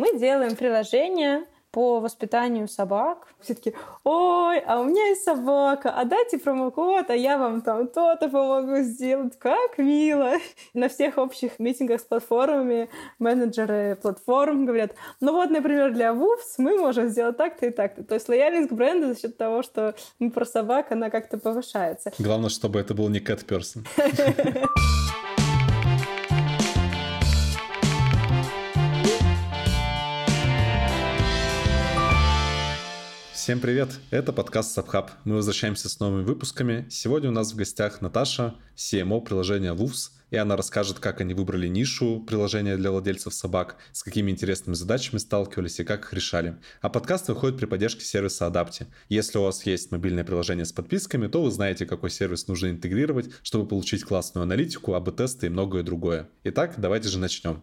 Мы делаем приложение по воспитанию собак. Все таки ой, а у меня есть собака, а дайте промокод, а я вам там то-то помогу сделать. Как мило. На всех общих митингах с платформами менеджеры платформ говорят, ну вот, например, для ВУФС мы можем сделать так-то и так-то. То есть лояльность к бренду за счет того, что мы про собак, она как-то повышается. Главное, чтобы это был не cat Всем привет! Это подкаст Subhub. Мы возвращаемся с новыми выпусками. Сегодня у нас в гостях Наташа, CMO приложения Wolves, и она расскажет, как они выбрали нишу приложения для владельцев собак, с какими интересными задачами сталкивались и как их решали. А подкаст выходит при поддержке сервиса Adapti. Если у вас есть мобильное приложение с подписками, то вы знаете, какой сервис нужно интегрировать, чтобы получить классную аналитику, АБ-тесты и многое другое. Итак, давайте же начнем.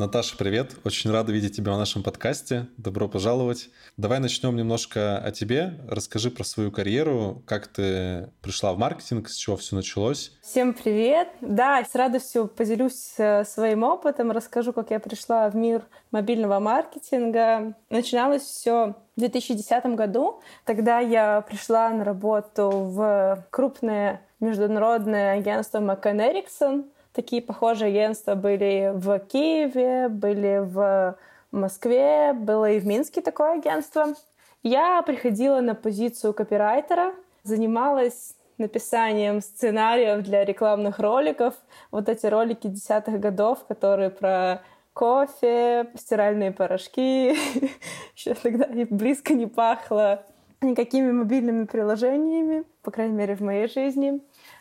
Наташа, привет. Очень рада видеть тебя в нашем подкасте. Добро пожаловать. Давай начнем немножко о тебе. Расскажи про свою карьеру, как ты пришла в маркетинг, с чего все началось. Всем привет. Да, с радостью поделюсь э, своим опытом, расскажу, как я пришла в мир мобильного маркетинга. Начиналось все в 2010 году. Тогда я пришла на работу в крупное международное агентство McCann Erickson — Такие похожие агентства были в Киеве, были в Москве, было и в Минске такое агентство. Я приходила на позицию копирайтера, занималась написанием сценариев для рекламных роликов. Вот эти ролики десятых годов, которые про кофе, стиральные порошки. Еще тогда близко не пахло никакими мобильными приложениями, по крайней мере, в моей жизни.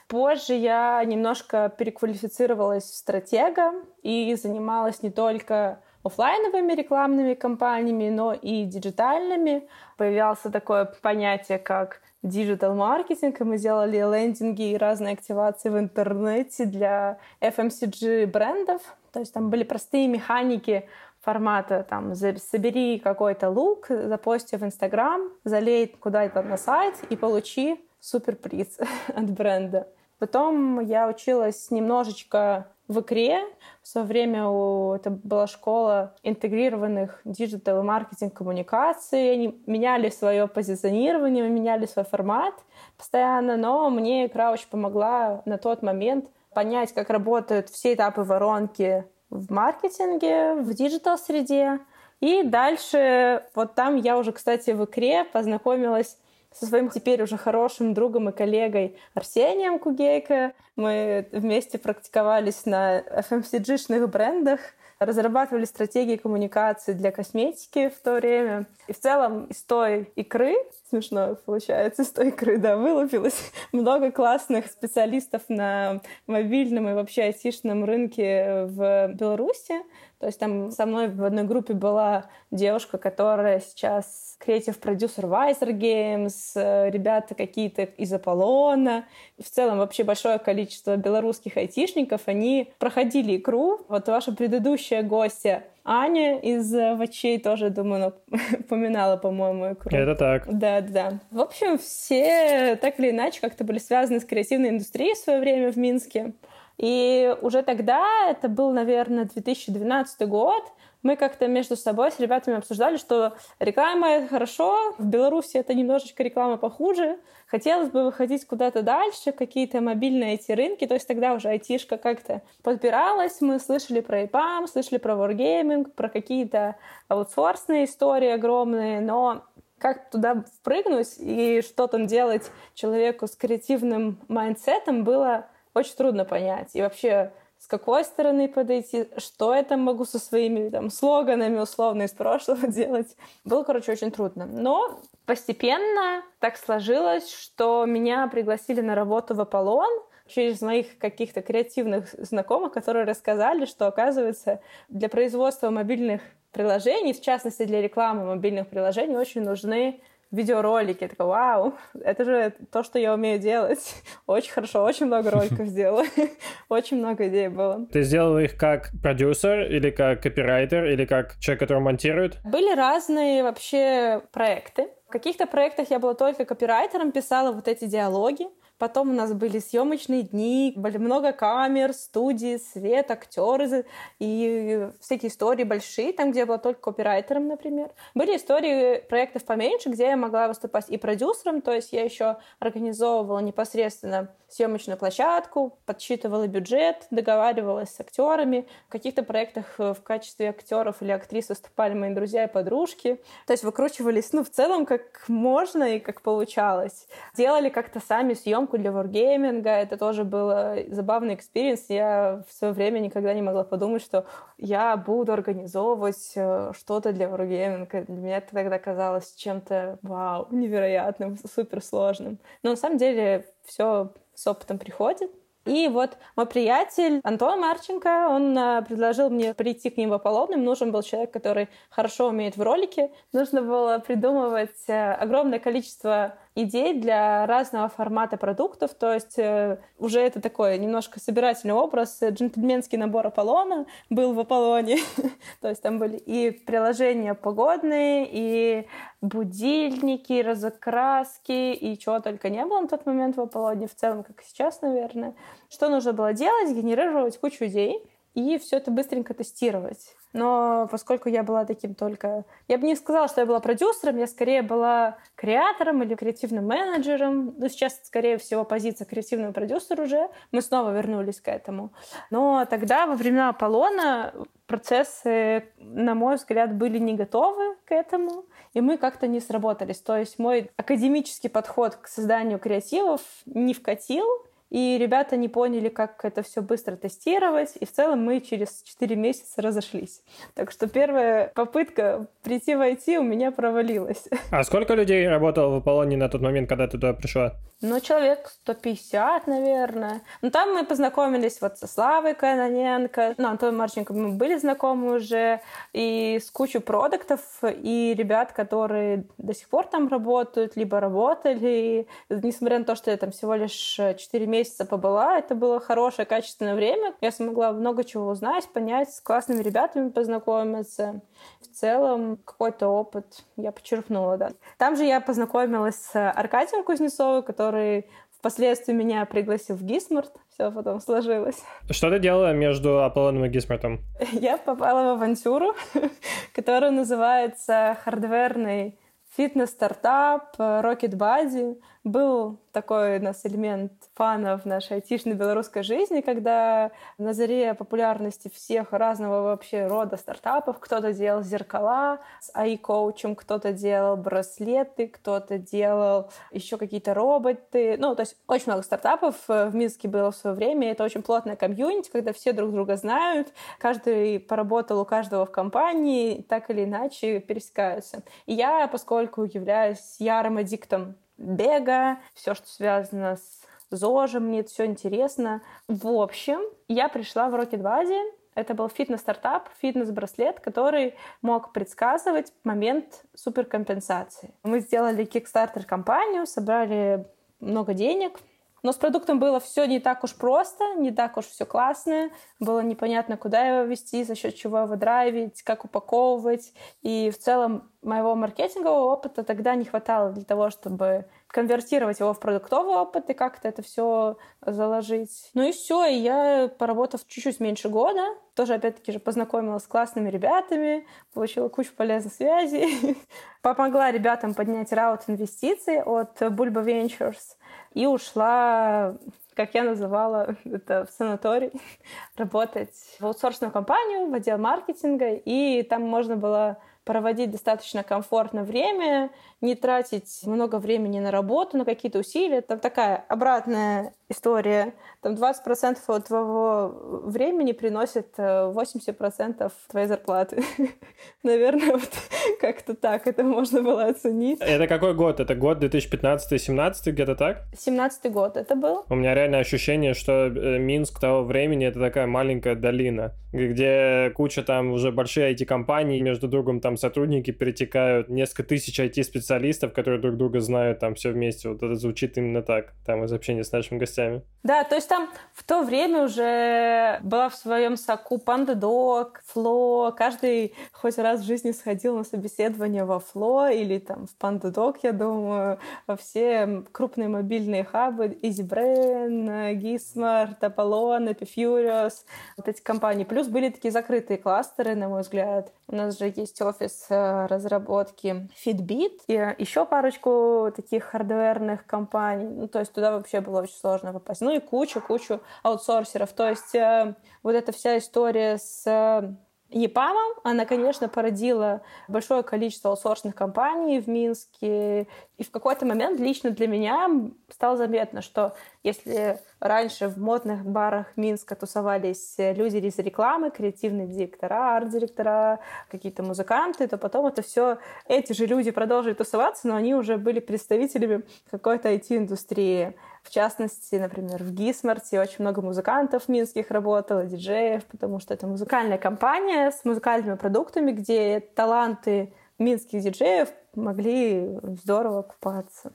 Позже я немножко переквалифицировалась в стратега и занималась не только офлайновыми рекламными кампаниями, но и диджитальными. Появился такое понятие, как digital маркетинг, и мы делали лендинги и разные активации в интернете для FMCG брендов. То есть там были простые механики формата там собери какой-то лук, запости в Инстаграм, залей куда-то на сайт и получи суперприз от бренда. Потом я училась немножечко в икре. В свое время у, это была школа интегрированных digital и маркетинг коммуникаций. Они меняли свое позиционирование, меняли свой формат постоянно, но мне икра очень помогла на тот момент понять, как работают все этапы воронки в маркетинге, в digital-среде. И дальше, вот там я уже, кстати, в икре познакомилась со своим теперь уже хорошим другом и коллегой Арсением Кугейко. Мы вместе практиковались на FMCG-шных брендах, разрабатывали стратегии коммуникации для косметики в то время. И в целом из той икры, смешно получается, из той икры, да, вылупилось много классных специалистов на мобильном и вообще айтишном рынке в Беларуси. То есть там со мной в одной группе была девушка, которая сейчас креатив продюсер Weiser Games, э, ребята какие-то из Аполлона. В целом вообще большое количество белорусских айтишников, они проходили икру. Вот ваша предыдущая гостья Аня из Вачей тоже, думаю, упоминала, по-моему, икру. Это так. Да, да. В общем, все так или иначе как-то были связаны с креативной индустрией в свое время в Минске. И уже тогда, это был, наверное, 2012 год, мы как-то между собой с ребятами обсуждали, что реклама хорошо, в Беларуси это немножечко реклама похуже, хотелось бы выходить куда-то дальше, какие-то мобильные эти рынки, то есть тогда уже айтишка как-то подбиралась, мы слышали про EPAM, слышали про Wargaming, про какие-то аутсорсные истории огромные, но как туда впрыгнуть и что там делать человеку с креативным mindset ом было очень трудно понять. И вообще, с какой стороны подойти, что я там могу со своими там слоганами условно из прошлого делать. Было, короче, очень трудно. Но постепенно так сложилось, что меня пригласили на работу в Аполлон, через моих каких-то креативных знакомых, которые рассказали, что, оказывается, для производства мобильных приложений, в частности для рекламы мобильных приложений, очень нужны видеоролики. Я такая, вау, это же то, что я умею делать. Очень хорошо, очень много роликов сделала. Очень много идей было. Ты сделала их как продюсер или как копирайтер или как человек, который монтирует? Были разные вообще проекты. В каких-то проектах я была только копирайтером, писала вот эти диалоги. Потом у нас были съемочные дни, были много камер, студии, свет, актеры и всякие истории большие, там, где я была только копирайтером, например. Были истории проектов поменьше, где я могла выступать и продюсером, то есть я еще организовывала непосредственно съемочную площадку, подсчитывала бюджет, договаривалась с актерами. В каких-то проектах э, в качестве актеров или актрис выступали мои друзья и подружки. То есть выкручивались, ну, в целом, как можно и как получалось. Делали как-то сами съемку для варгейминга. Это тоже был забавный experience. Я в свое время никогда не могла подумать, что я буду организовывать э, что-то для варгейминга. Для меня это тогда казалось чем-то, вау, невероятным, суперсложным. Но на самом деле все с опытом приходит. И вот мой приятель Антон Марченко, он а, предложил мне прийти к ним в Аполлон. Им нужен был человек, который хорошо умеет в ролике. Нужно было придумывать э, огромное количество идей для разного формата продуктов, то есть э, уже это такой немножко собирательный образ, джентльменский набор Аполлона был в Аполлоне, то есть там были и приложения погодные, и будильники, и разокраски, и чего только не было на тот момент в Аполлоне, в целом, как и сейчас, наверное. Что нужно было делать? Генерировать кучу идей, и все это быстренько тестировать. Но поскольку я была таким только... Я бы не сказала, что я была продюсером, я скорее была креатором или креативным менеджером. Ну, сейчас, скорее всего, позиция креативного продюсера уже. Мы снова вернулись к этому. Но тогда, во времена Аполлона, процессы, на мой взгляд, были не готовы к этому, и мы как-то не сработались. То есть мой академический подход к созданию креативов не вкатил, и ребята не поняли, как это все быстро тестировать, и в целом мы через 4 месяца разошлись. Так что первая попытка прийти в IT у меня провалилась. А сколько людей работало в Аполлоне на тот момент, когда ты туда пришла? Ну, человек 150, наверное. Ну, там мы познакомились вот со Славой Каноненко, ну, Антоном Марченко мы были знакомы уже, и с кучей продуктов, и ребят, которые до сих пор там работают, либо работали. И, несмотря на то, что я там всего лишь 4 месяца побыла, это было хорошее, качественное время. Я смогла много чего узнать, понять, с классными ребятами познакомиться. В целом, какой-то опыт я почерпнула, да. Там же я познакомилась с Аркадием Кузнецовым, который который впоследствии меня пригласил в Гисмарт. Все потом сложилось. Что ты делала между Аполлоном и Гисмартом? Я попала в авантюру, которая называется «Хардверный фитнес-стартап Rocket Body был такой у нас элемент фана в нашей айтишной белорусской жизни, когда на заре популярности всех разного вообще рода стартапов кто-то делал зеркала с AI-коучем, кто-то делал браслеты, кто-то делал еще какие-то роботы. Ну, то есть очень много стартапов в Минске было в свое время. Это очень плотная комьюнити, когда все друг друга знают, каждый поработал у каждого в компании, так или иначе пересекаются. И я, поскольку являюсь ярым аддиктом бега, все, что связано с ЗОЖем, мне это все интересно. В общем, я пришла в Body, это был фитнес-стартап, фитнес-браслет, который мог предсказывать момент суперкомпенсации. Мы сделали кикстартер-компанию, собрали много денег, но с продуктом было все не так уж просто, не так уж все классное. Было непонятно, куда его вести, за счет чего его драйвить, как упаковывать. И в целом моего маркетингового опыта тогда не хватало для того, чтобы конвертировать его в продуктовый опыт и как-то это все заложить. Ну и все, и я, поработав чуть-чуть меньше года, тоже, опять-таки, же познакомилась с классными ребятами, получила кучу полезных связей, помогла ребятам поднять раут инвестиций от Bulba Ventures и ушла как я называла это в санаторий, работать в аутсорсную компанию, в отдел маркетинга, и там можно было проводить достаточно комфортно время, не тратить много времени на работу, на какие-то усилия. Там такая обратная история. Там 20% от твоего времени приносит 80% э, твоей зарплаты. Наверное, вот как-то так это можно было оценить. Это какой год? Это год 2015-17, где-то так? 17 год это был. У меня реально ощущение, что э, Минск того времени это такая маленькая долина, где куча там уже большие IT-компаний между другом там сотрудники перетекают несколько тысяч IT-специалистов, которые друг друга знают, там все вместе. Вот это звучит именно так, там из общения с нашими гостями. Да, то есть там в то время уже была в своем соку PandaDoc, Flow. Каждый хоть раз в жизни сходил на собеседование во Flow или там в PandaDoc, я думаю, во все крупные мобильные хабы, EasyBrain, Gizmart, Apollon, Epifurious, вот эти компании. Плюс были такие закрытые кластеры, на мой взгляд. У нас же есть офис э, разработки Fitbit и еще парочку таких хардверных компаний. Ну, то есть туда вообще было очень сложно попасть. Ну и кучу-кучу аутсорсеров. То есть э, вот эта вся история с э, ЕПАМом, она, конечно, породила большое количество аутсорсных компаний в Минске. И в какой-то момент лично для меня стало заметно, что если раньше в модных барах Минска тусовались люди из рекламы, креативные директора, арт-директора, какие-то музыканты, то потом это все эти же люди продолжили тусоваться, но они уже были представителями какой-то IT-индустрии. В частности, например, в Гисмарте очень много музыкантов минских работало, диджеев, потому что это музыкальная компания с музыкальными продуктами, где таланты минских диджеев могли здорово купаться.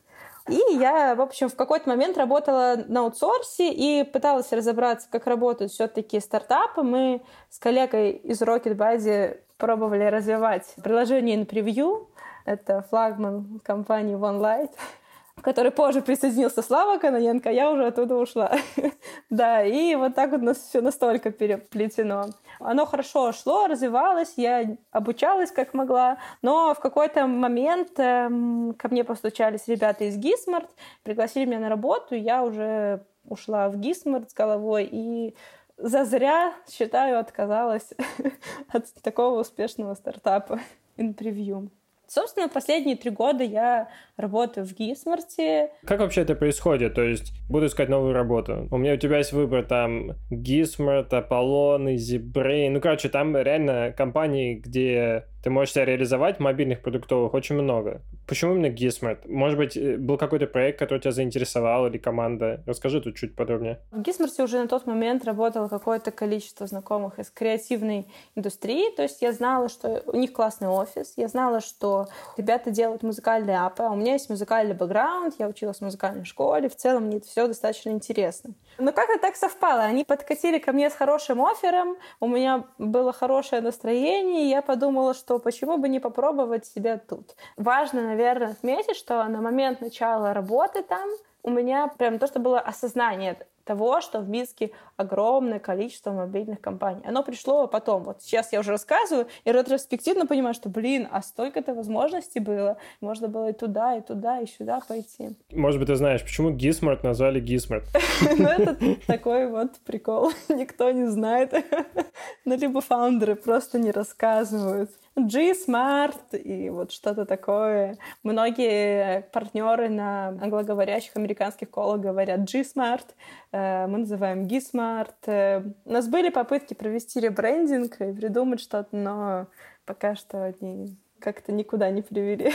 И я, в общем, в какой-то момент работала на аутсорсе и пыталась разобраться, как работают все-таки стартапы. Мы с коллегой из Rocket Buddy пробовали развивать приложение in Preview. Это флагман компании OneLight который позже присоединился Слава Каноненко, я уже оттуда ушла. да, и вот так вот нас все настолько переплетено. Оно хорошо шло, развивалось, я обучалась как могла, но в какой-то момент эм, ко мне постучались ребята из Гисмарт, пригласили меня на работу, я уже ушла в Гисмарт с головой и зазря, считаю, отказалась от такого успешного стартапа in Собственно, последние три года я работаю в Гисмарте. Как вообще это происходит? То есть, буду искать новую работу. У меня у тебя есть выбор там Гисмарт, Аполлон, EasyBrain. Ну, короче, там реально компании, где ты можешь себя реализовать мобильных продуктовых очень много. Почему именно Gizmart? Может быть, э, был какой-то проект, который тебя заинтересовал, или команда? Расскажи тут чуть подробнее. В Gizmart уже на тот момент работало какое-то количество знакомых из креативной индустрии, то есть я знала, что у них классный офис, я знала, что ребята делают музыкальные апы, а у меня есть музыкальный бэкграунд, я училась в музыкальной школе, в целом мне это все достаточно интересно. Но как-то так совпало, они подкатили ко мне с хорошим оффером, у меня было хорошее настроение, и я подумала, что что почему бы не попробовать себя тут. Важно, наверное, отметить, что на момент начала работы там у меня прям то, что было осознание того, что в Минске огромное количество мобильных компаний. Оно пришло потом. Вот сейчас я уже рассказываю, и ретроспективно понимаю, что, блин, а столько-то возможностей было. Можно было и туда, и туда, и сюда пойти. Может быть, ты знаешь, почему Gismart назвали Gismart? Ну, это такой вот прикол. Никто не знает. Ну, либо founder ы просто не рассказывают. G-Smart и вот что-то такое. Многие партнеры на англоговорящих американских call ах говорят G-Smart, э, мы называем G-Smart. Э, у нас были попытки провести ребрендинг и придумать что-то, но пока что они как-то никуда не привели.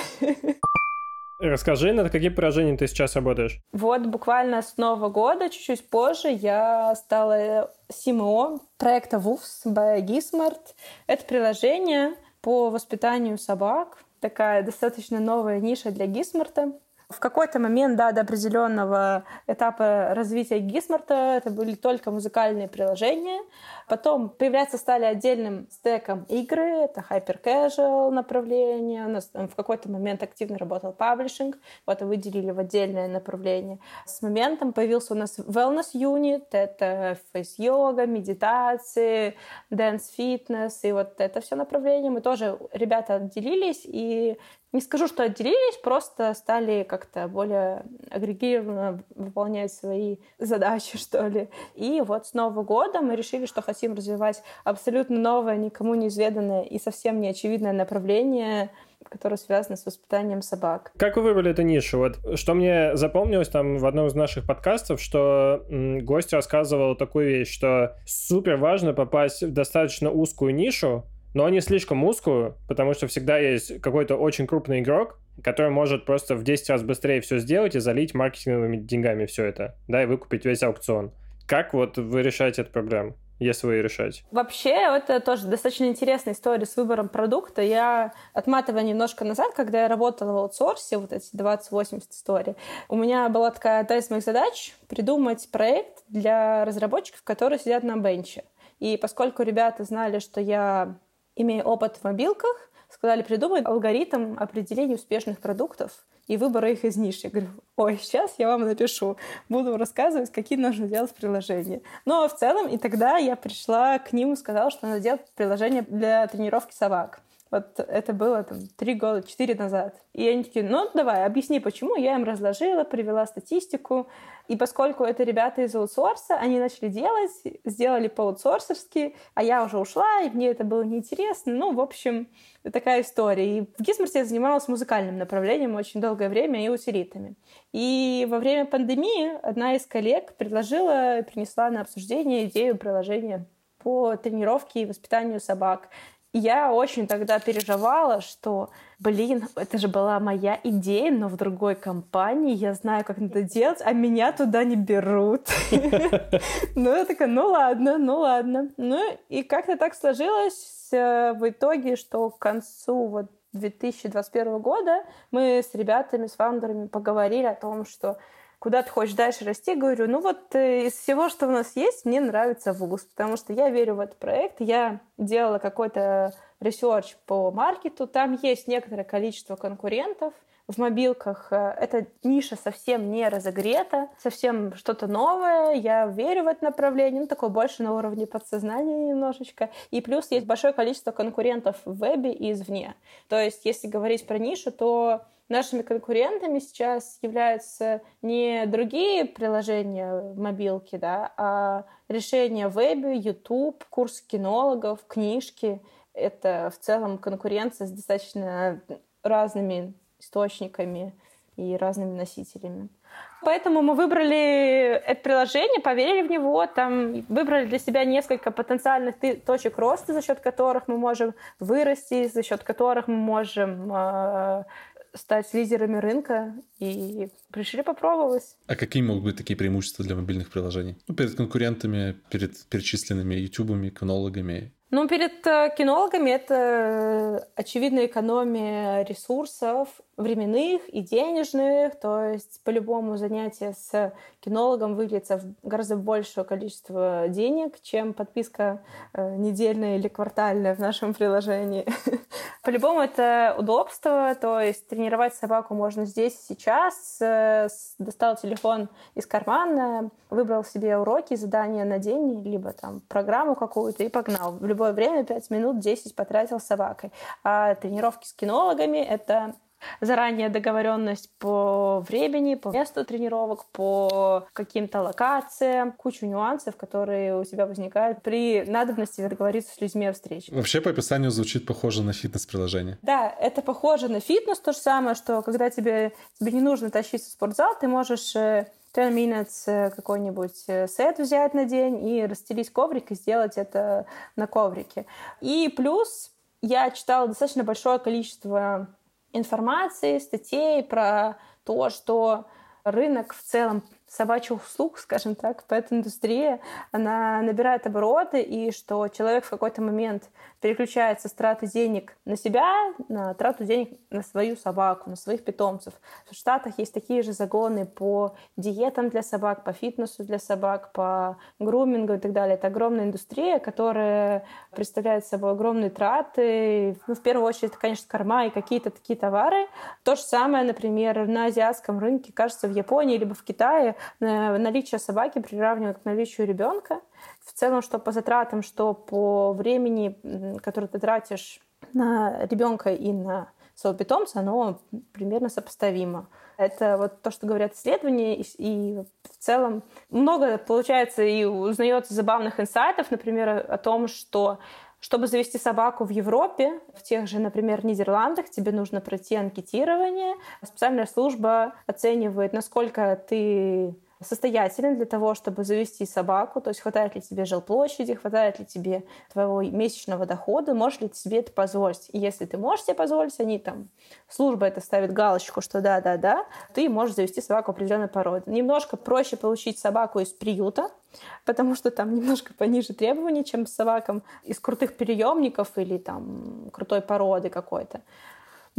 Расскажи, над каким приложением ты сейчас работаешь? Вот буквально с Нового года, чуть-чуть позже, я стала CMO проекта WUFS by Gizmart. Это приложение, по воспитанию собак. Такая достаточно новая ниша для Гисмарта. В какой-то момент, да, до определенного этапа развития Gismart а это были только музыкальные приложения. Потом появляться стали отдельным стеком игры, это hyper casual направление. У нас там в какой-то момент активно работал publishing, вот выделили в отдельное направление. С моментом появился у нас wellness unit, это face -йога, медитации, dance -фитнес, и вот это все направление. Мы тоже, ребята, отделились и не скажу, что отделились, просто стали как-то более агрегированно выполнять свои задачи, что ли. И вот с Нового года мы решили, что хотим развивать абсолютно новое, никому неизведанное и совсем неочевидное направление которое связано с воспитанием собак. Как вы выбрали эту нишу? Вот что мне запомнилось там в одном из наших подкастов, что гость рассказывал такую вещь, что супер важно попасть в достаточно узкую нишу, но не слишком узкую, потому что всегда есть какой-то очень крупный игрок, который может просто в 10 раз быстрее все сделать и залить маркетинговыми деньгами все это, да, и выкупить весь аукцион. Как вот вы решаете эту проблему? если вы решать? Вообще, это тоже достаточно интересная история с выбором продукта. Я, отматывая немножко назад, когда я работала в аутсорсе, вот эти 20-80 историй, у меня была такая одна из моих задач — придумать проект для разработчиков, которые сидят на бенче. И поскольку ребята знали, что я имею опыт в мобилках, сказали, придумай алгоритм определения успешных продуктов и выбора их из ниш. Я говорю, ой, сейчас я вам напишу, буду рассказывать, какие нужно делать приложения. Но в целом и тогда я пришла к ним и сказала, что надо делать приложение для тренировки собак. Вот это было там три года, четыре назад. И они такие, ну давай, объясни, почему. Я им разложила, привела статистику. И поскольку это ребята из аутсорса, они начали делать, сделали по-аутсорсерски, а я уже ушла, и мне это было неинтересно. Ну, в общем, такая история. И в Гизмарсе я занималась музыкальным направлением очень долгое время и утилитами. И во время пандемии одна из коллег предложила, принесла на обсуждение идею приложения по тренировке и воспитанию собак я очень тогда переживала, что, блин, это же была моя идея, но в другой компании, я знаю, как надо делать, а меня туда не берут. Ну, я такая, ну ладно, ну ладно. Ну, и как-то так сложилось э, в итоге, что к концу вот 2021 года мы с ребятами, с founder ами поговорили о том, что куда ты хочешь дальше расти, говорю, ну вот э, из всего, что у нас есть, мне нравится Woofz, потому что я верю в этот проект, я делала какой-то research по market у, там есть некоторое количество конкурентов, в мобилках э, эта ниша совсем не разогрета, совсем что-то новое. Я верю в это направление, ну, такое больше на уровне подсознания немножечко. И плюс есть большое количество конкурентов в вебе и извне. То есть, если говорить про нишу, то Нашими конкурентами сейчас являются не другие приложения в мобилке, да, а решения в вебе, YouTube, курс кинологов, книжки. Это в целом конкуренция с достаточно разными источниками и разными носителями. Поэтому мы выбрали это приложение, поверили в него, там выбрали для себя несколько потенциальных точек роста, за счет которых мы можем вырасти, за счет которых мы можем э, стать лидерами рынка и пришли попробовать. А какие могут быть такие преимущества для мобильных приложений? Ну, перед конкурентами, перед перечисленными ютубами, канологами ну, перед э, кинологами это э, очевидная экономия ресурсов временных и денежных, то есть по-любому занятие с кинологом выльется в гораздо большее количество денег, чем подписка э, недельная или квартальная в нашем приложении. По-любому это удобство, то есть тренировать собаку можно здесь сейчас, достал телефон из кармана, выбрал себе уроки, задания на день, либо там программу какую-то и погнал. В любое время 5 минут 10 потратил с собакой. А тренировки с кинологами — это заранее договоренность по времени, по месту тренировок, по каким-то локациям, кучу нюансов, которые у тебя возникают при надобности договориться с людьми о встрече. Вообще по описанию звучит похоже на фитнес-приложение. Да, это похоже на фитнес, то же самое, что когда тебе, тебе не нужно тащиться в спортзал, ты можешь 10 э, minutes э, какой-нибудь э, сет взять на день и расстелить коврик и сделать это на коврике. И плюс я читала достаточно большое количество информации, статей про то, что рынок в целом собачьих услуг, скажем так, пэт-индустрия, она набирает обороты, и что человек в какой-то момент переключается с траты денег на себя, на трату денег на свою собаку, на своих питомцев. В Штатах есть такие же загоны по диетам для собак, по фитнесу для собак, по грумингу и так далее. Это огромная индустрия, которая представляет собой огромные траты. Ну, в первую очередь, это, конечно, корма и какие-то такие товары. То же самое, например, на азиатском рынке, кажется, в Японии либо в Китае наличие собаки приравнивают к наличию ребенка. В целом, что по затратам, что по времени, которое ты тратишь на ребенка и на своего питомца, оно примерно сопоставимо. Это вот то, что говорят исследования, и, и в целом много получается и узнается забавных инсайтов, например, о том, что чтобы завести собаку в Европе, в тех же, например, Нидерландах, тебе нужно пройти анкетирование. Специальная служба оценивает, насколько ты состоятелен для того, чтобы завести собаку, то есть хватает ли тебе жилплощади, хватает ли тебе твоего месячного дохода, можешь ли ты себе это позволить. И если ты можешь себе позволить, они там, служба это ставит галочку, что да-да-да, ты можешь завести собаку определенной породы. Немножко проще получить собаку из приюта, потому что там немножко пониже требования, чем с собакам из крутых приемников или там крутой породы какой-то.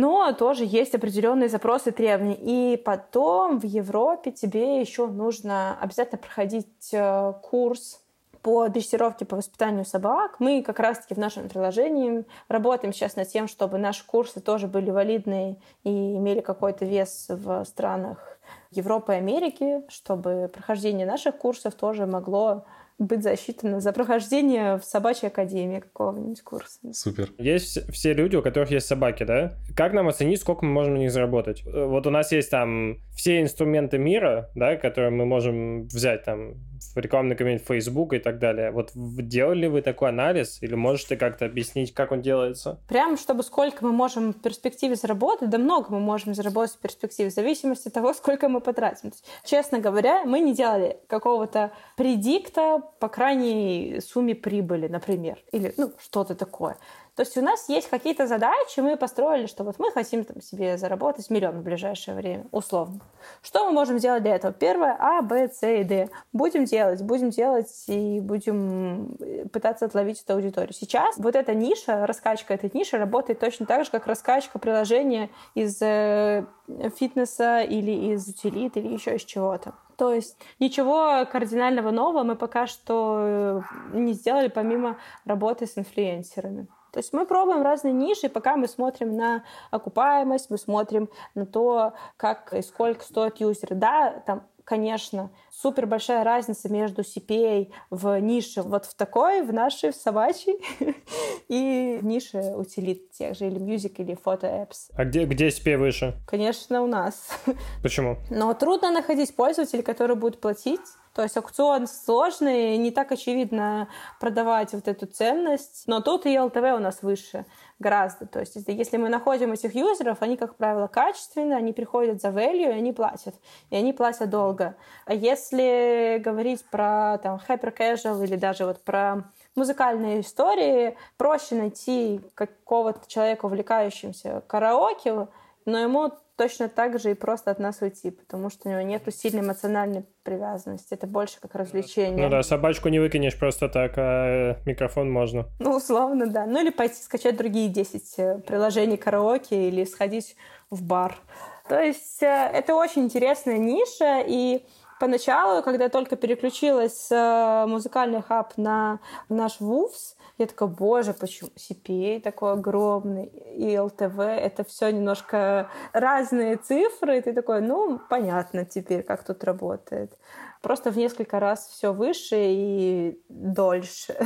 Но тоже есть определенные запросы требования. И потом в Европе тебе еще нужно обязательно проходить э, курс по дрессировке, по воспитанию собак. Мы как раз-таки в нашем приложении работаем сейчас над тем, чтобы наши курсы тоже были валидные и имели какой-то вес в странах Европы и Америки, чтобы прохождение наших курсов тоже могло быть засчитано за прохождение в собачьей академии какого-нибудь курса. Супер. Есть все люди, у которых есть собаки, да? Как нам оценить, сколько мы можем на них заработать? Э, вот у нас есть там все инструменты мира, да, которые мы можем взять там в рекламный кабинет Facebook и так далее. Вот делали вы такой анализ или можете как-то объяснить, как он делается? Прям, чтобы сколько мы можем в перспективе заработать, да много мы можем заработать в перспективе, в зависимости от того, сколько мы потратим. Есть, честно говоря, мы не делали какого-то предикта по крайней сумме прибыли, например, или ну, что-то такое. То есть у нас есть какие-то задачи, мы построили, что вот мы хотим там, себе заработать миллион в ближайшее время, условно. Что мы можем сделать для этого? Первое, А, Б, С и Д. Будем делать, будем делать и будем э, пытаться отловить эту аудиторию. Сейчас вот эта ниша, раскачка этой ниши работает точно так же, как раскачка приложения из э, фитнеса или из утилит или еще из чего-то. То есть ничего кардинального нового мы пока что э, не сделали, помимо работы с инфлюенсерами. То есть мы пробуем разные ниши, пока мы смотрим на окупаемость, мы смотрим на то, как и сколько стоит юзер. Да, там конечно, супер большая разница между CPA в нише вот в такой, в нашей, в собачьей, и нише утилит тех же, или music, или фото apps. А где, где CPA выше? Конечно, у нас. Почему? Но трудно находить пользователей, которые будут платить то есть аукцион сложный, не так очевидно продавать вот эту ценность, но тут и ЛТВ у нас выше гораздо. То есть если мы находим этих юзеров, они, как правило, качественные, они приходят за value, и они платят. И они платят долго. А если говорить про там hyper casual или даже вот про музыкальные истории, проще найти какого-то человека, увлекающимся караоке, но ему точно так же и просто от нас уйти, потому что у него нет сильной эмоциональной привязанности. Это больше как развлечение. Ну да, собачку не выкинешь просто так, а микрофон можно. Ну, условно, да. Ну или пойти скачать другие 10 э, приложений караоке или сходить в бар. То есть э, это очень интересная ниша, и поначалу, когда только переключилась с э, музыкальный хаб на наш ВУФС, я такая, боже, почему CPA такой огромный, и LTV, это все немножко разные цифры, и ты такой, ну, понятно теперь, как тут работает. Просто в несколько раз все выше и дольше.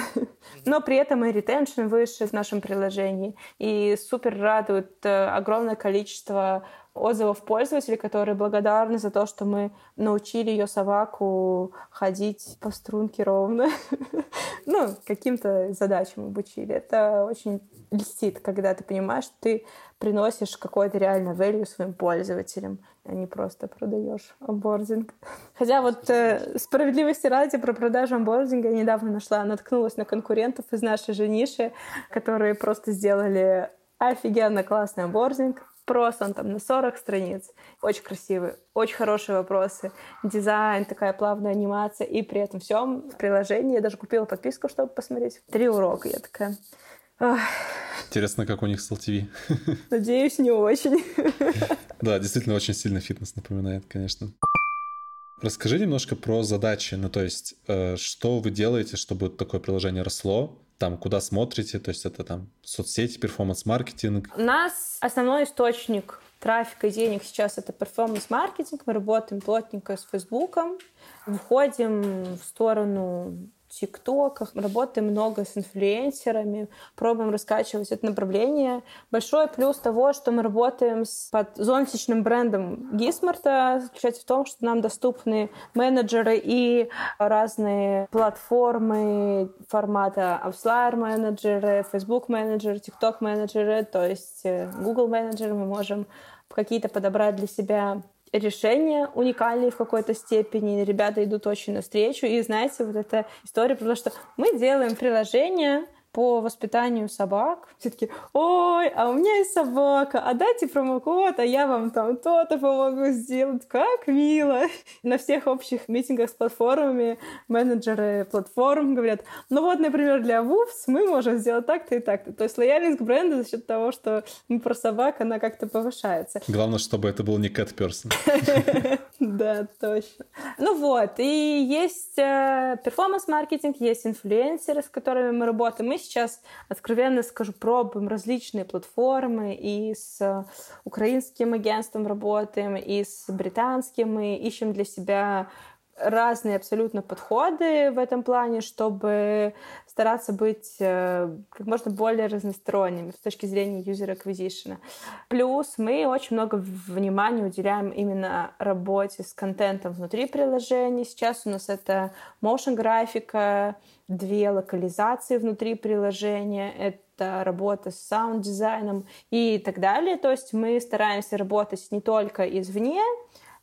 Но при этом и ретеншн выше в нашем приложении. И супер радует э, огромное количество отзывов пользователей, которые благодарны за то, что мы научили ее собаку ходить по струнке ровно. ну, каким-то задачам обучили. Это очень льстит, когда ты понимаешь, что ты приносишь какой-то реально value своим пользователям, а не просто продаешь онбординг. Хотя вот э, справедливости ради про продажу онбординга я недавно нашла, наткнулась на конкурентов из нашей же ниши, которые просто сделали офигенно классный онбординг, Просто он там на 40 страниц. Очень красивый, очень хорошие вопросы. Дизайн, такая плавная анимация. И при этом всем в приложении я даже купила подписку, чтобы посмотреть. Три урока. Я такая... Ах. Интересно, как у них с LTV. Надеюсь, не очень. Да, действительно, очень сильно фитнес напоминает, конечно. Расскажи немножко про задачи, ну то есть, э, что вы делаете, чтобы такое приложение росло, там, куда смотрите, то есть это там соцсети, перформанс-маркетинг? У нас основной источник трафика и денег сейчас это перформанс-маркетинг. Мы работаем плотненько с Фейсбуком, входим в сторону ТикТоках, работаем много с инфлюенсерами, пробуем раскачивать это направление. Большой плюс того, что мы работаем с под зонтичным брендом Гисмарта, заключается в том, что нам доступны менеджеры и разные платформы формата Upflyer менеджеры, Facebook менеджеры, TikTok менеджеры, то есть э, Google менеджеры мы можем какие-то подобрать для себя решения уникальные в какой-то степени, ребята идут очень навстречу, и знаете, вот эта история про то, что мы делаем приложение, по воспитанию собак. Все таки ой, а у меня есть собака, а дайте промокод, а я вам там то-то помогу сделать. Как мило. На всех общих митингах с платформами менеджеры платформ говорят, ну вот, например, для Wolves мы можем сделать так-то и так-то. То есть лояльность к бренду за счет того, что мы про собак, она как-то повышается. Главное, чтобы это был не cat person. Да, точно. Ну вот, и есть э, перформанс-маркетинг, есть инфлюенсеры, с которыми мы работаем. Мы сейчас, откровенно скажу, пробуем различные платформы, и с украинским агентством работаем, и с британским, мы ищем для себя разные абсолютно подходы в этом плане, чтобы стараться быть э, как можно более разносторонними с точки зрения user acquisition. Плюс мы очень много внимания уделяем именно работе с контентом внутри приложений. Сейчас у нас это motion графика, две локализации внутри приложения, это работа с sound -дизайном и так далее. То есть мы стараемся работать не только извне,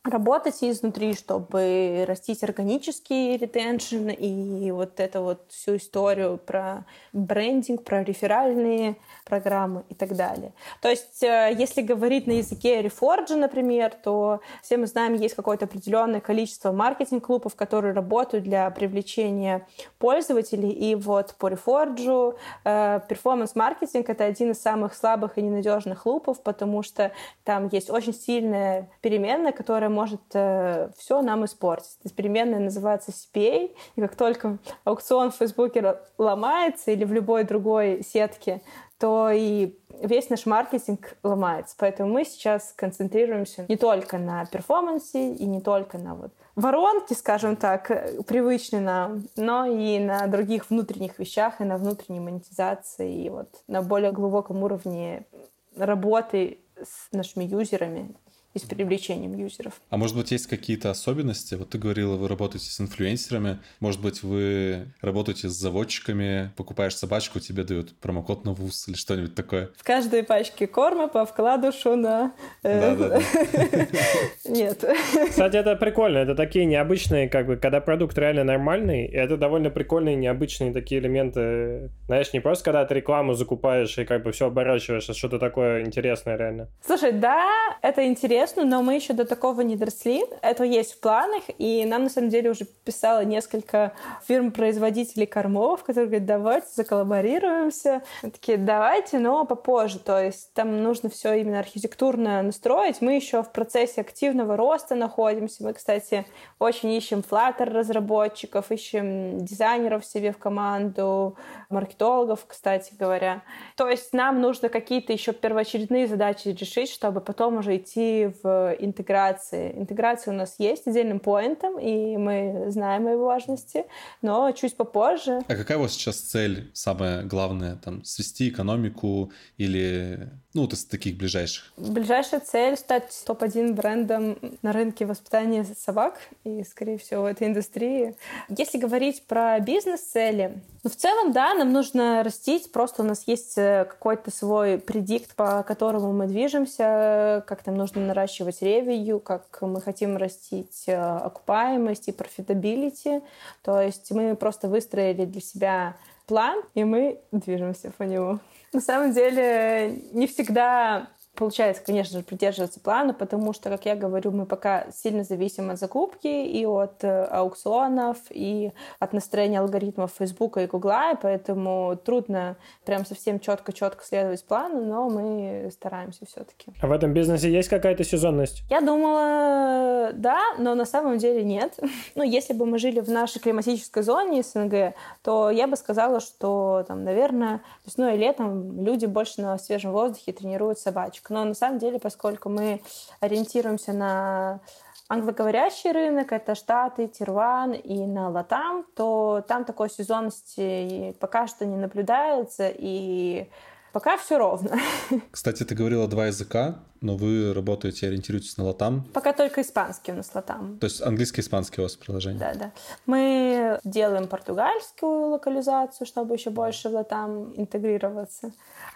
работать изнутри, чтобы растить органический retention и вот эту вот всю историю про брендинг, про реферальные программы и так далее. То есть, э, если говорить на языке Reforge, например, то все мы знаем, есть какое-то определенное количество маркетинг- loop ов, которые работают для привлечения пользователей. И вот по Reforge перформанс-маркетинг — это один из самых слабых и ненадежных клубов, потому что там есть очень сильная переменная, которая может э, все нам испортить. Есть переменная называется CPA, и как только аукцион в Фейсбуке ломается или в любой другой сетке, то и весь наш маркетинг ломается. Поэтому мы сейчас концентрируемся не только на перформансе и не только на вот воронке, скажем так, привычной нам, но и на других внутренних вещах, и на внутренней монетизации, и вот на более глубоком уровне работы с нашими юзерами и с привлечением юзеров. А может быть, есть какие-то особенности? Вот ты говорила, вы работаете с инфлюенсерами. Может быть, вы работаете с заводчиками, покупаешь собачку, тебе дают промокод на ВУЗ или что-нибудь такое? В каждой пачке корма по вкладышу на... Э, Нет. Кстати, это прикольно. Это такие необычные, как бы, когда продукт реально нормальный, это довольно прикольные необычные такие элементы. Знаешь, не просто когда ты рекламу закупаешь и как бы все оборачиваешь, а что-то такое интересное реально. Слушай, да, это интересно интересно, но мы еще до такого не доросли. Это есть в планах, и нам на самом деле уже писало несколько фирм-производителей кормов, которые говорят, давайте заколлаборируемся. Мы такие, давайте, но попозже. То есть там нужно все именно архитектурно настроить. Мы еще в процессе активного роста находимся. Мы, кстати, очень ищем Flutter разработчиков, ищем дизайнеров себе в команду, маркетологов, кстати говоря. То есть нам нужно какие-то еще первоочередные задачи решить, чтобы потом уже идти в интеграции. Интеграция у нас есть отдельным поинтом, и мы знаем о его важности, но чуть попозже. А какая у вас сейчас цель, самая главная, там, свести экономику или, ну, вот из таких ближайших? Ближайшая цель — стать топ-1 брендом на рынке воспитания собак и, скорее всего, в этой индустрии. Если говорить про бизнес-цели, ну, в целом, да, нам нужно растить, просто у нас есть э, какой-то свой predict, по которому мы движемся, как нам нужно наращивать revenue, как мы хотим растить э, окупаемость и profitability. То есть мы просто выстроили для себя план, и мы движемся по нему. На самом деле не всегда Получается, конечно же, придерживаться плана, потому что, как я говорю, мы пока сильно зависим от закупки и от э, аукционов, и от настроения алгоритмов Фейсбука и Гугла, и поэтому трудно прям совсем четко-четко следовать плану, но мы стараемся все-таки. А в этом бизнесе есть какая-то сезонность? Я думала, да, но на самом деле нет. Ну, если бы мы жили в нашей климатической зоне СНГ, то я бы сказала, что там, наверное, весной и летом люди больше на свежем воздухе тренируют собачек рыночек. Но на самом деле, поскольку мы ориентируемся на англоговорящий рынок, это Штаты, Тирван и на Латам, то там такой сезонности пока что не наблюдается, и Пока все ровно. Кстати, ты говорила два языка, но вы работаете, ориентируетесь на латам. Пока только испанский у нас латам. То есть английский и испанский у вас приложение? Да, да. Мы делаем португальскую локализацию, чтобы еще больше в латам интегрироваться.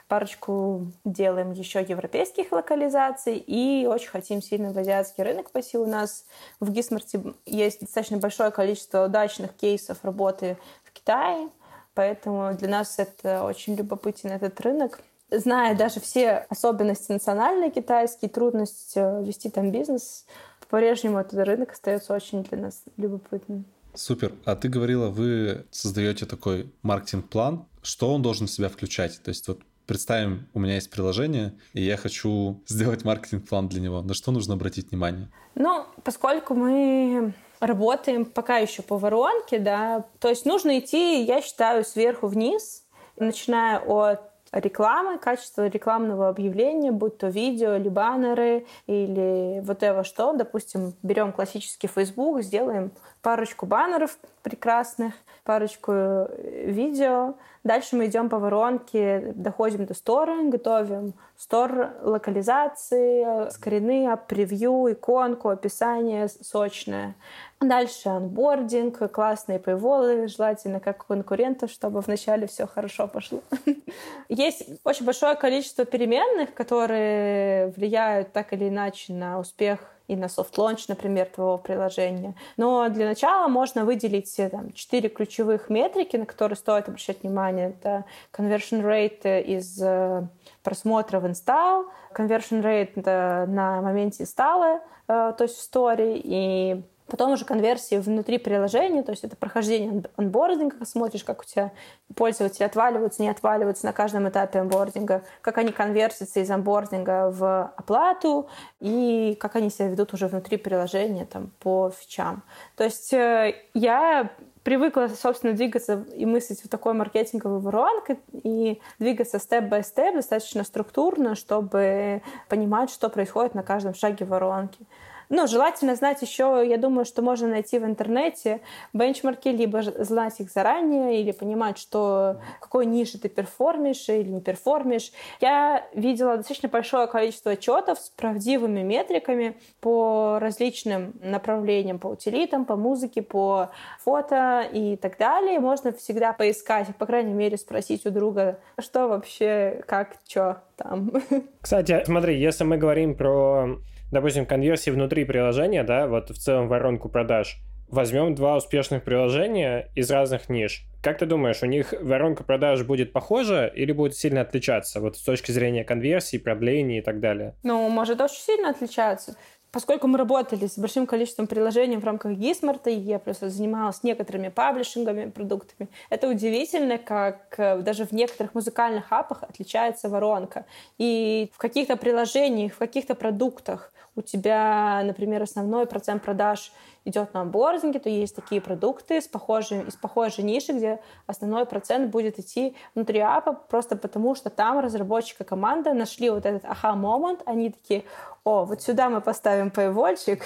Парочку делаем еще европейских локализаций и очень хотим сильно в азиатский рынок пойти. У нас в Гисмарте есть достаточно большое количество удачных кейсов работы в Китае, поэтому для нас это очень любопытен этот рынок зная даже все особенности национальные китайские, трудность э, вести там бизнес, по-прежнему этот рынок остается очень для нас любопытным. Супер. А ты говорила, вы создаете такой маркетинг-план. Что он должен в себя включать? То есть вот представим, у меня есть приложение, и я хочу сделать маркетинг-план для него. На что нужно обратить внимание? Ну, поскольку мы работаем пока еще по воронке, да, то есть нужно идти, я считаю, сверху вниз, начиная от рекламы, качество рекламного объявления, будь то видео или баннеры, или вот это что. Допустим, берем классический Facebook, сделаем парочку баннеров прекрасных, парочку э, видео. Дальше мы идем по воронке, доходим до store а, готовим store локализации, скрины, превью, иконку, описание сочное. Дальше onboarding, классные paywall ы, желательно как конкурентов, чтобы вначале все хорошо пошло. Есть очень большое количество переменных, которые влияют так или иначе на успех и на soft launch, например, твоего приложения. Но для начала можно выделить э, там, четыре ключевых метрики, на которые стоит обращать внимание. Это conversion rate из э, просмотра в install, conversion rate на моменте инсталла, э, то есть в story, и Потом уже конверсии внутри приложения, то есть это прохождение анбординга, смотришь, как у тебя пользователи отваливаются, не отваливаются на каждом этапе анбординга, как они конвертятся из анбординга в оплату и как они себя ведут уже внутри приложения там, по фичам. То есть э, я привыкла, собственно, двигаться и мыслить в такой маркетинговой воронке и двигаться степ-бай-степ достаточно структурно, чтобы понимать, что происходит на каждом шаге воронки. Ну, желательно знать еще, я думаю, что можно найти в интернете бенчмарки, либо знать их заранее, или понимать, что какой нише ты перформишь или не перформишь. Я видела достаточно большое количество отчетов с правдивыми метриками по различным направлениям, по утилитам, по музыке, по фото и так далее. Можно всегда поискать, по крайней мере, спросить у друга, что вообще, как, что там. Кстати, смотри, если мы говорим про допустим, конверсии внутри приложения, да, вот в целом воронку продаж, возьмем два успешных приложения из разных ниш. Как ты думаешь, у них воронка продаж будет похожа или будет сильно отличаться вот с точки зрения конверсии, продления и так далее? Ну, может очень сильно отличаться. Поскольку мы работали с большим количеством приложений в рамках Гисмарта, и я просто занималась некоторыми паблишингами, продуктами, это удивительно, как э, даже в некоторых музыкальных апах отличается воронка. И в каких-то приложениях, в каких-то продуктах у тебя, например, основной процент продаж идет на онбординге, то есть такие продукты с похожей, из похожей ниши, где основной процент будет идти внутри апа, просто потому что там разработчика команда нашли вот этот аха-момент, они такие, о, вот сюда мы поставим paywallчик,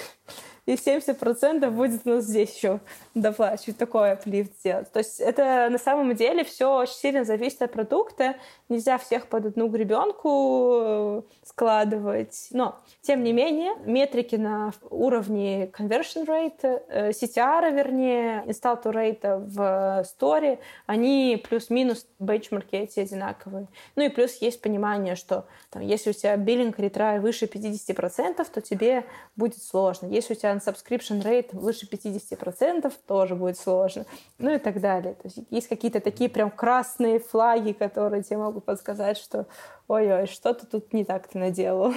и 70% будет у нас здесь еще доплачивать, такой аплифт сделать. То есть это на самом деле все очень сильно зависит от продукта. Нельзя всех под одну гребенку э, складывать. Но, тем не менее, метрики на уровне conversion rate, э, CTR, вернее, install to rate в story, они плюс-минус бенчмарки эти одинаковые. Ну и плюс есть понимание, что там, если у тебя биллинг ретрай выше 50%, то тебе будет сложно. Если у тебя subscription rate выше 50%, тоже будет сложно. Ну и так далее. То есть есть какие-то такие прям красные флаги, которые тебе могут подсказать, что ой-ой, что-то тут не так ты наделал.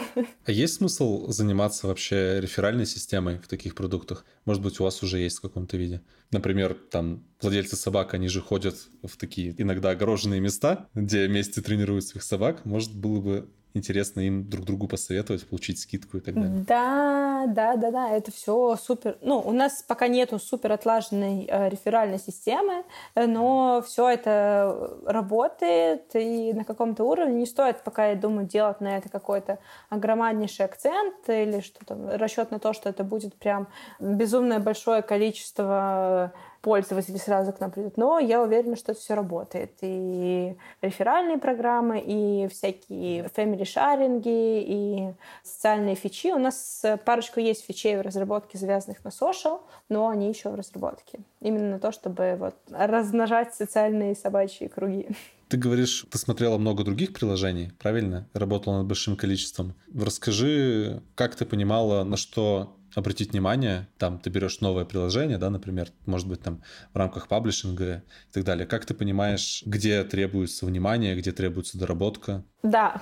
А есть смысл заниматься вообще реферальной системой в таких продуктах? Может быть, у вас уже есть в каком-то виде? Например, там владельцы собак, они же ходят в такие иногда огороженные места, где вместе тренируют своих собак. Может, было бы интересно им друг другу посоветовать, получить скидку и так далее. Да, да, да, да, это все супер. Ну, у нас пока нету супер отлаженной э, реферальной системы, но все это работает, и на каком-то уровне не стоит пока, я думаю, делать на это какой-то огромнейший акцент или что-то, расчет на то, что это будет прям безумное большое количество пользователи сразу к нам придут. Но я уверена, что это все работает. И реферальные программы, и всякие family шаринги, и социальные фичи. У нас парочку есть фичей в разработке, завязанных на social, но они еще в разработке. Именно на то, чтобы вот размножать социальные собачьи круги. Ты говоришь, ты смотрела много других приложений, правильно? Работала над большим количеством. Расскажи, как ты понимала, на что обратить внимание, там ты берешь новое приложение, да, например, может быть, там в рамках паблишинга и так далее. Как ты понимаешь, где требуется внимание, где требуется доработка? Да,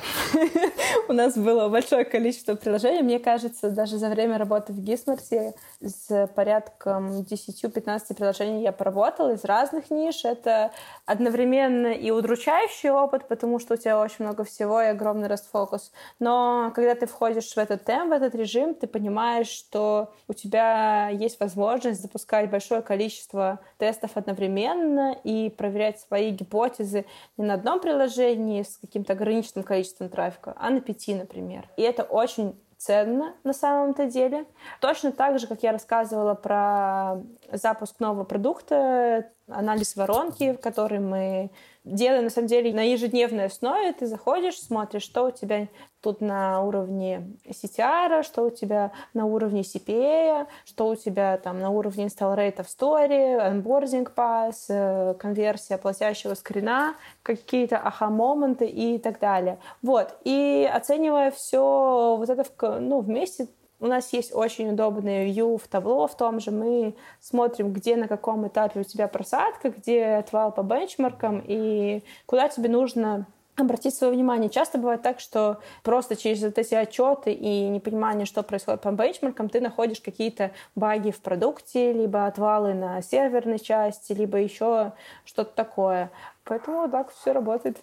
у нас было большое количество приложений. Мне кажется, даже за время работы в Гисмарте с порядком 10-15 приложений я поработала из разных ниш. Это одновременно и удручающий опыт, потому что у тебя очень много всего и огромный расфокус. Но когда ты входишь в этот темп, в этот режим, ты понимаешь, что у тебя есть возможность запускать большое количество тестов одновременно и проверять свои гипотезы не на одном приложении с каким-то ограниченным количеством трафика, а на пяти, например. И это очень ценно на самом-то деле. Точно так же, как я рассказывала про запуск нового продукта, анализ воронки, который мы делаем, на самом деле, на ежедневной основе. Ты заходишь, смотришь, что у тебя тут на уровне CTR, что у тебя на уровне CPA, что у тебя там на уровне install rate в story, onboarding pass, э, конверсия платящего скрина, какие-то аха-моменты и так далее. Вот. И оценивая все вот это ну, вместе, у нас есть очень удобный view в табло в том же. Мы смотрим, где на каком этапе у тебя просадка, где отвал по бенчмаркам и куда тебе нужно обратить свое внимание. Часто бывает так, что просто через вот эти отчеты и непонимание, что происходит по бенчмаркам, ты находишь какие-то баги в продукте, либо отвалы на серверной части, либо еще что-то такое. Поэтому так все работает.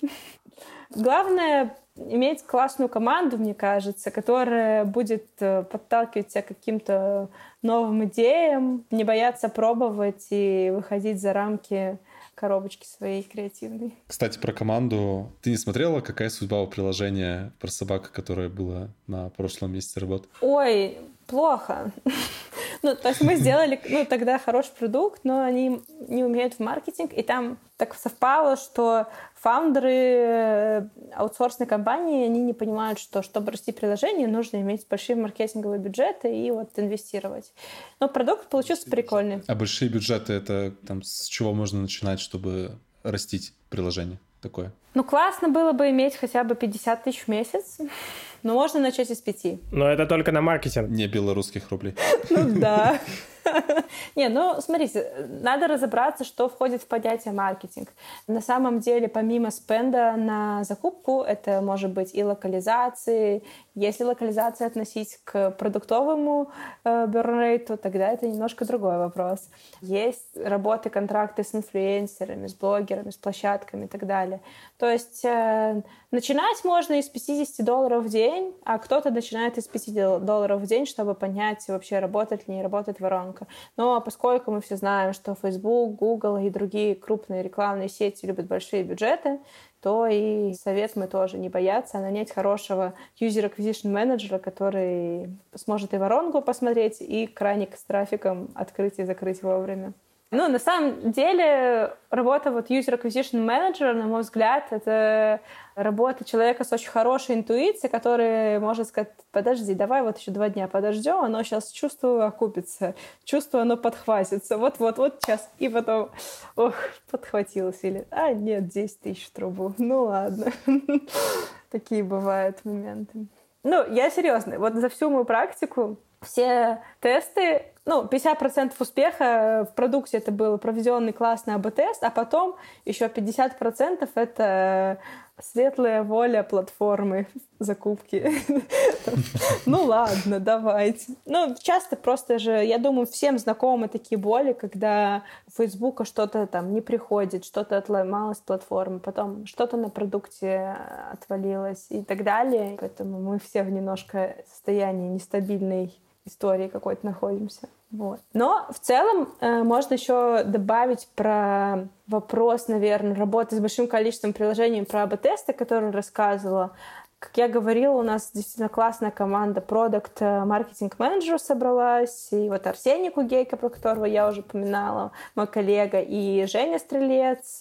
Главное иметь классную команду, мне кажется, которая будет э, подталкивать тебя к каким-то новым идеям, не бояться пробовать и выходить за рамки коробочки своей креативной. Кстати, про команду. Ты не смотрела, какая судьба у приложения про собаку, которое было на прошлом месяце работы? Ой, плохо. Ну, то есть мы сделали, ну, тогда хороший продукт, но они не умеют в маркетинг, и там так совпало, что фаундеры э, аутсорсной компании, они не понимают, что чтобы расти приложение, нужно иметь большие маркетинговые бюджеты и вот инвестировать. Но продукт получился прикольный. А большие бюджеты — это там с чего можно начинать, чтобы растить приложение такое? Ну, классно было бы иметь хотя бы 50 тысяч в месяц. Но можно начать из пяти. Но это только на маркетинг. Не белорусских рублей. Ну да. Не, ну смотрите, надо разобраться, что входит в понятие маркетинг. На самом деле, помимо спенда на закупку, это может быть и локализации. Если локализация относить к продуктовому э, бернрейту, тогда это немножко другой вопрос. Есть работы, контракты с инфлюенсерами, с блогерами, с площадками и так далее. То есть э, начинать можно из 50 долларов в день, а кто-то начинает из 50 долларов в день, чтобы понять, вообще работает ли не работает воронка. Но поскольку мы все знаем, что Facebook, Google и другие крупные рекламные сети любят большие бюджеты, то и совет мы тоже не бояться, а нанять хорошего user acquisition менеджера, который сможет и воронку посмотреть, и краник с трафиком открыть и закрыть вовремя. Ну, на самом деле, работа вот user acquisition manager, на мой взгляд, это работа человека с очень хорошей интуицией, который может сказать, подожди, давай вот еще два дня подождем, оно сейчас чувство окупится, чувство оно подхватится, вот-вот-вот сейчас, и потом, ох, подхватилось, или, а, нет, 10 тысяч в трубу, ну ладно. Такие бывают моменты. Ну, я серьезно, вот за всю мою практику все тесты, ну, 50% успеха в продукте это был проведенный классный АБ-тест, а потом еще 50% это светлая воля платформы закупки. Ну ладно, давайте. Ну, часто просто же, я думаю, всем знакомы такие боли, когда у Фейсбука что-то там не приходит, что-то отломалось платформы, потом что-то на продукте отвалилось и так далее. Поэтому мы все в немножко состоянии нестабильной истории какой-то находимся. Вот. Но в целом э, можно еще добавить про вопрос, наверное, работы с большим количеством приложений про АБ-тесты, которые рассказывала. Как я говорила, у нас действительно классная команда продукт маркетинг менеджеров собралась. И вот Арсений Кугейко, про которого я уже упоминала, мой коллега, и Женя Стрелец.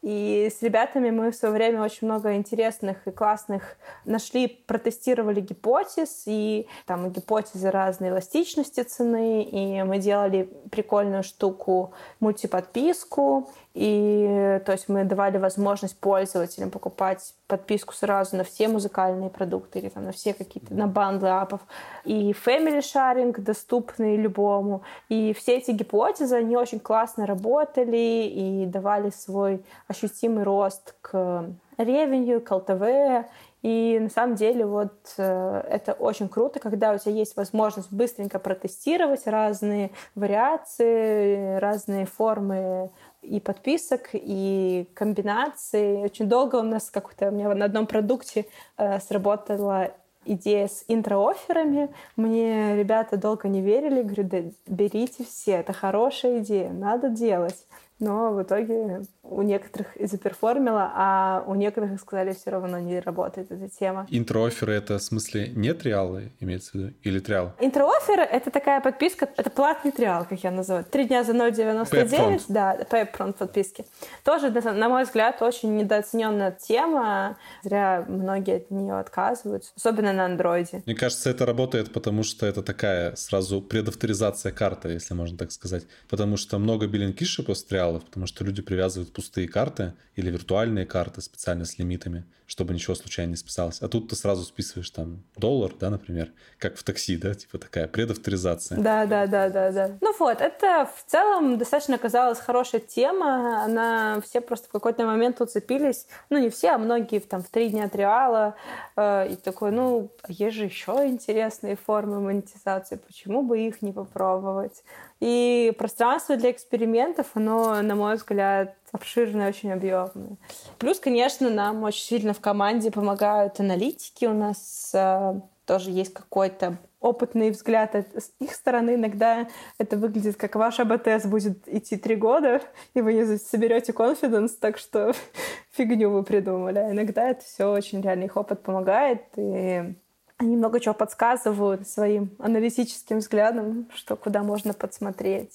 И с ребятами мы в свое время очень много интересных и классных нашли, протестировали гипотез, и там гипотезы разной эластичности цены, и мы делали прикольную штуку мультиподписку, и то есть мы давали возможность пользователям покупать подписку сразу на все музыкальные продукты или там на все какие-то, на бандлы апов. И family sharing доступный любому. И все эти гипотезы, они очень классно работали и давали свой ощутимый рост к ревенью, к LTV и на самом деле вот э, это очень круто, когда у тебя есть возможность быстренько протестировать разные вариации, разные формы и подписок, и комбинаций. Очень долго у нас как-то у меня на одном продукте э, сработала идея с интро-офферами. Мне ребята долго не верили, говорю, да берите все, это хорошая идея, надо делать но в итоге у некоторых заперформила, а у некоторых сказали, все равно не работает эта тема. Интроферы это в смысле не триалы имеется в виду или триал? Интроферы это такая подписка, это платный триал, как я называю. Три дня за 0,99, да, PayPal подписки. Тоже, на мой взгляд, очень недооцененная тема. Зря многие от нее отказываются, особенно на андроиде. Мне кажется, это работает, потому что это такая сразу предавторизация карты, если можно так сказать. Потому что много билинг-киши после материалов, потому что люди привязывают пустые карты или виртуальные карты специально с лимитами, чтобы ничего случайно не списалось. А тут ты сразу списываешь там доллар, да, например, как в такси, да, типа такая предавторизация. Да, да, да, да, да. Ну вот, это в целом достаточно оказалась хорошая тема. Она все просто в какой-то момент уцепились. Ну, не все, а многие там в три дня триала. Э, и такой, ну, а есть же еще интересные формы монетизации, почему бы их не попробовать? И пространство для экспериментов, оно, на мой взгляд, обширное, очень объемное. Плюс, конечно, нам очень сильно в команде помогают аналитики. У нас э, тоже есть какой-то опытный взгляд с их стороны. Иногда это выглядит как ваш АБТС будет идти три года, и вы не соберете confidence, так что фигню вы придумали. А иногда это все очень реально их опыт помогает, и они много чего подсказывают своим аналитическим взглядом, что куда можно подсмотреть.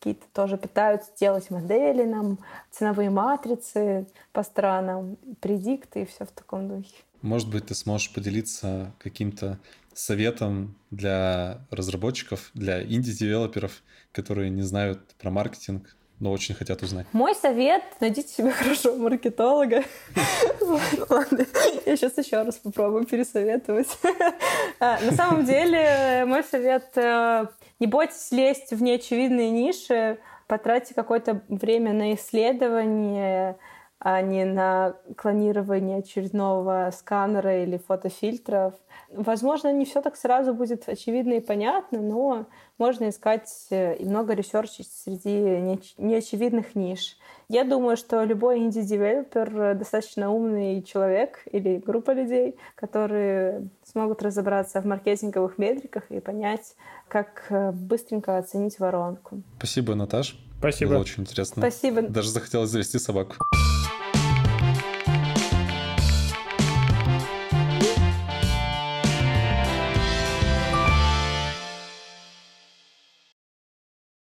Какие-то тоже пытаются делать модели нам, ценовые матрицы по странам, предикты и все в таком духе. Может быть, ты сможешь поделиться каким-то советом для разработчиков, для инди-девелоперов, которые не знают про маркетинг, но очень хотят узнать. Мой совет — найдите себе хорошего маркетолога. Ладно, я сейчас еще раз попробую пересоветовать. А, на самом деле, мой совет э, — не бойтесь лезть в неочевидные ниши, потратьте какое-то время на исследование, а не на клонирование очередного сканера или фотофильтров. Возможно, не все так сразу будет очевидно и понятно, но можно искать э, и много ресерчить среди неочевидных ниш. Я думаю, что любой инди-девелопер достаточно умный человек или группа людей, которые смогут разобраться в маркетинговых метриках и понять, как э, быстренько оценить воронку. Спасибо, Наташ. Спасибо. Было очень интересно. Спасибо. Даже захотелось завести собаку.